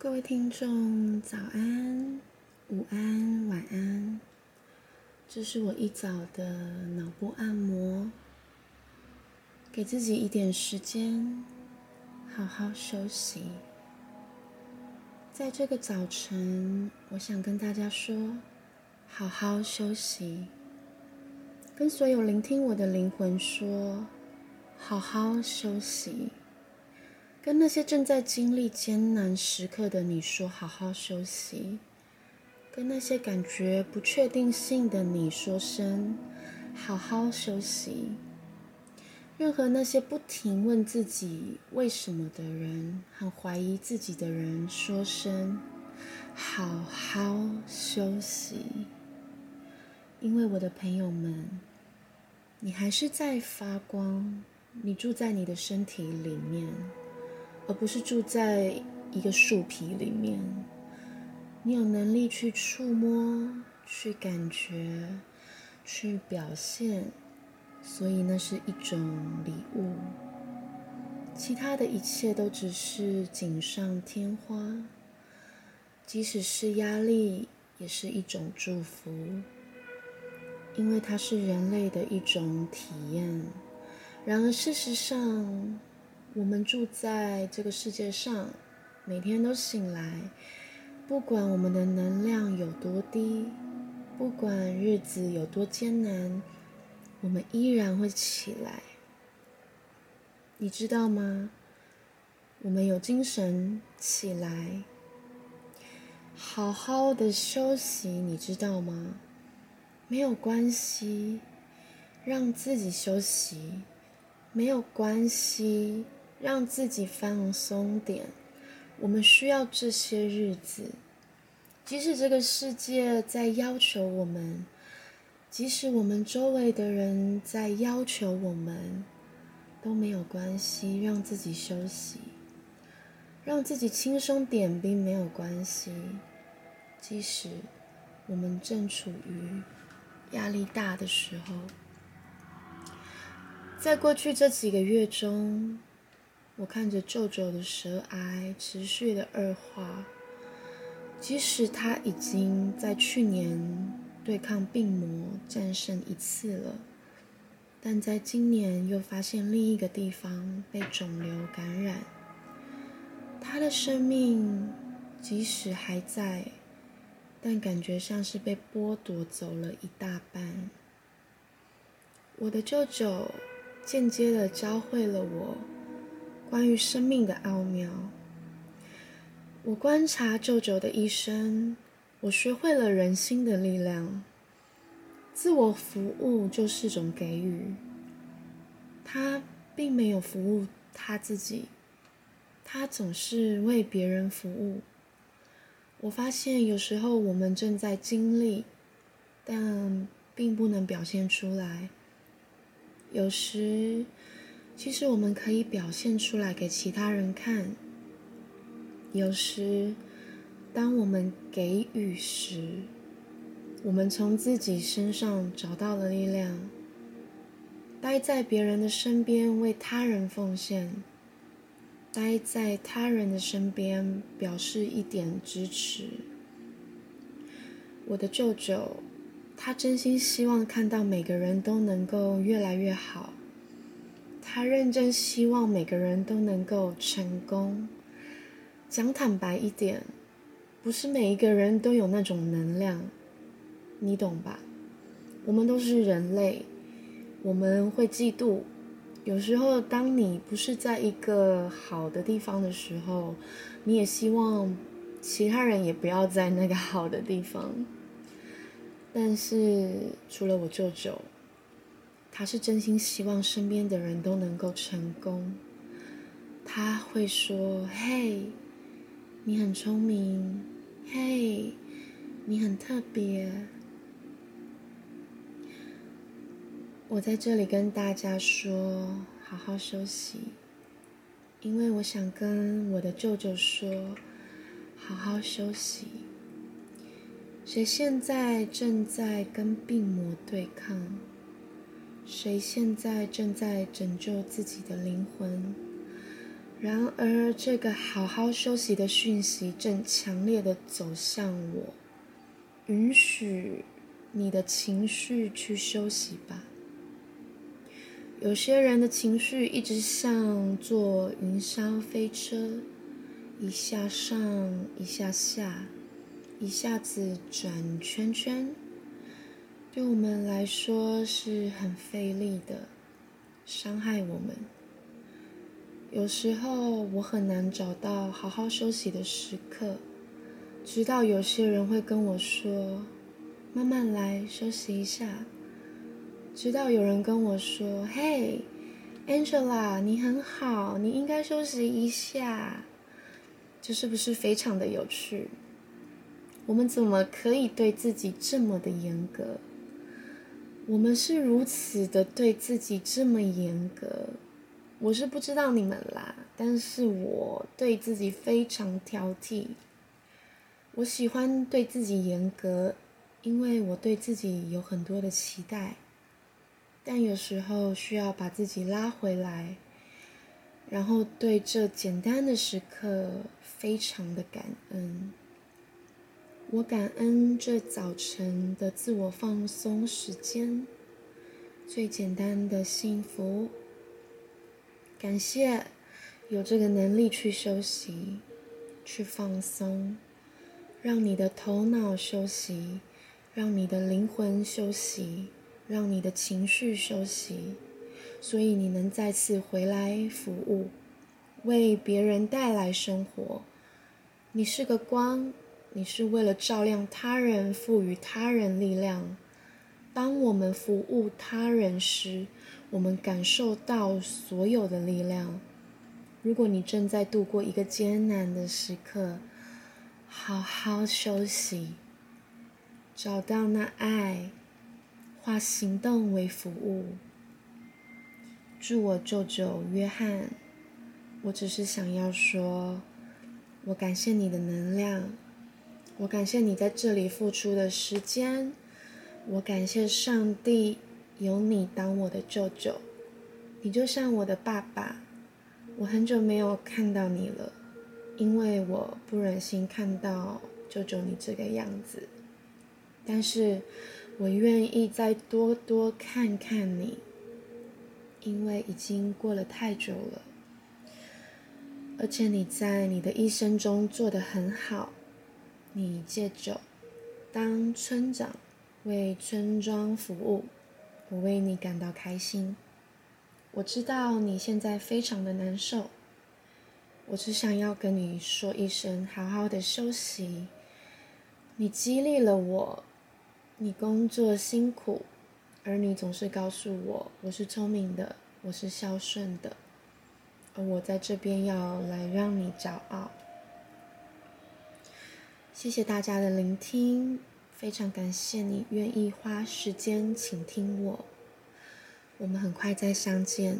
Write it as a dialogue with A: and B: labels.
A: 各位听众，早安、午安、晚安。这是我一早的脑部按摩，给自己一点时间，好好休息。在这个早晨，我想跟大家说，好好休息。跟所有聆听我的灵魂说，好好休息。跟那些正在经历艰难时刻的你说：“好好休息。”跟那些感觉不确定性的你说声：“好好休息。”任何那些不停问自己为什么的人，和怀疑自己的人说声：“好好休息。”因为我的朋友们，你还是在发光，你住在你的身体里面。而不是住在一个树皮里面，你有能力去触摸、去感觉、去表现，所以那是一种礼物。其他的一切都只是锦上添花，即使是压力，也是一种祝福，因为它是人类的一种体验。然而，事实上，我们住在这个世界上，每天都醒来，不管我们的能量有多低，不管日子有多艰难，我们依然会起来。你知道吗？我们有精神起来，好好的休息，你知道吗？没有关系，让自己休息，没有关系。让自己放松点，我们需要这些日子。即使这个世界在要求我们，即使我们周围的人在要求我们，都没有关系。让自己休息，让自己轻松点，并没有关系。即使我们正处于压力大的时候，在过去这几个月中。我看着舅舅的舌癌持续的恶化，即使他已经在去年对抗病魔战胜一次了，但在今年又发现另一个地方被肿瘤感染。他的生命即使还在，但感觉像是被剥夺走了一大半。我的舅舅间接的教会了我。关于生命的奥妙，我观察舅舅的一生，我学会了人心的力量。自我服务就是种给予，他并没有服务他自己，他总是为别人服务。我发现有时候我们正在经历，但并不能表现出来。有时。其实我们可以表现出来给其他人看。有时，当我们给予时，我们从自己身上找到了力量。待在别人的身边为他人奉献，待在他人的身边表示一点支持。我的舅舅，他真心希望看到每个人都能够越来越好。他认真希望每个人都能够成功。讲坦白一点，不是每一个人都有那种能量，你懂吧？我们都是人类，我们会嫉妒。有时候，当你不是在一个好的地方的时候，你也希望其他人也不要在那个好的地方。但是，除了我舅舅。他是真心希望身边的人都能够成功。他会说：“嘿，你很聪明，嘿，你很特别。”我在这里跟大家说，好好休息，因为我想跟我的舅舅说，好好休息。谁现在正在跟病魔对抗？谁现在正在拯救自己的灵魂？然而，这个好好休息的讯息正强烈的走向我。允许你的情绪去休息吧。有些人的情绪一直像坐云霄飞车，一下上，一下下，一下子转圈圈，对我们来说是很费力的，伤害我们。有时候我很难找到好好休息的时刻。直到有些人会跟我说：“慢慢来，休息一下。”直到有人跟我说：“嘿，Angela，你很好，你应该休息一下。”这是不是非常的有趣？我们怎么可以对自己这么的严格？我们是如此的对自己这么严格。我是不知道你们啦，但是我对自己非常挑剔。我喜欢对自己严格，因为我对自己有很多的期待，但有时候需要把自己拉回来，然后对这简单的时刻非常的感恩。我感恩这早晨的自我放松时间，最简单的幸福。感谢有这个能力去休息，去放松。让你的头脑休息，让你的灵魂休息，让你的情绪休息，所以你能再次回来服务，为别人带来生活。你是个光，你是为了照亮他人，赋予他人力量。当我们服务他人时，我们感受到所有的力量。如果你正在度过一个艰难的时刻，好好休息，找到那爱，化行动为服务。祝我舅舅约翰，我只是想要说，我感谢你的能量，我感谢你在这里付出的时间，我感谢上帝有你当我的舅舅，你就像我的爸爸，我很久没有看到你了。因为我不忍心看到舅舅你这个样子，但是我愿意再多多看看你，因为已经过了太久了，而且你在你的一生中做得很好，你戒酒，当村长，为村庄服务，我为你感到开心。我知道你现在非常的难受。我只想要跟你说一声，好好的休息。你激励了我，你工作辛苦，而你总是告诉我，我是聪明的，我是孝顺的，而我在这边要来让你骄傲。谢谢大家的聆听，非常感谢你愿意花时间倾听我。我们很快再相见。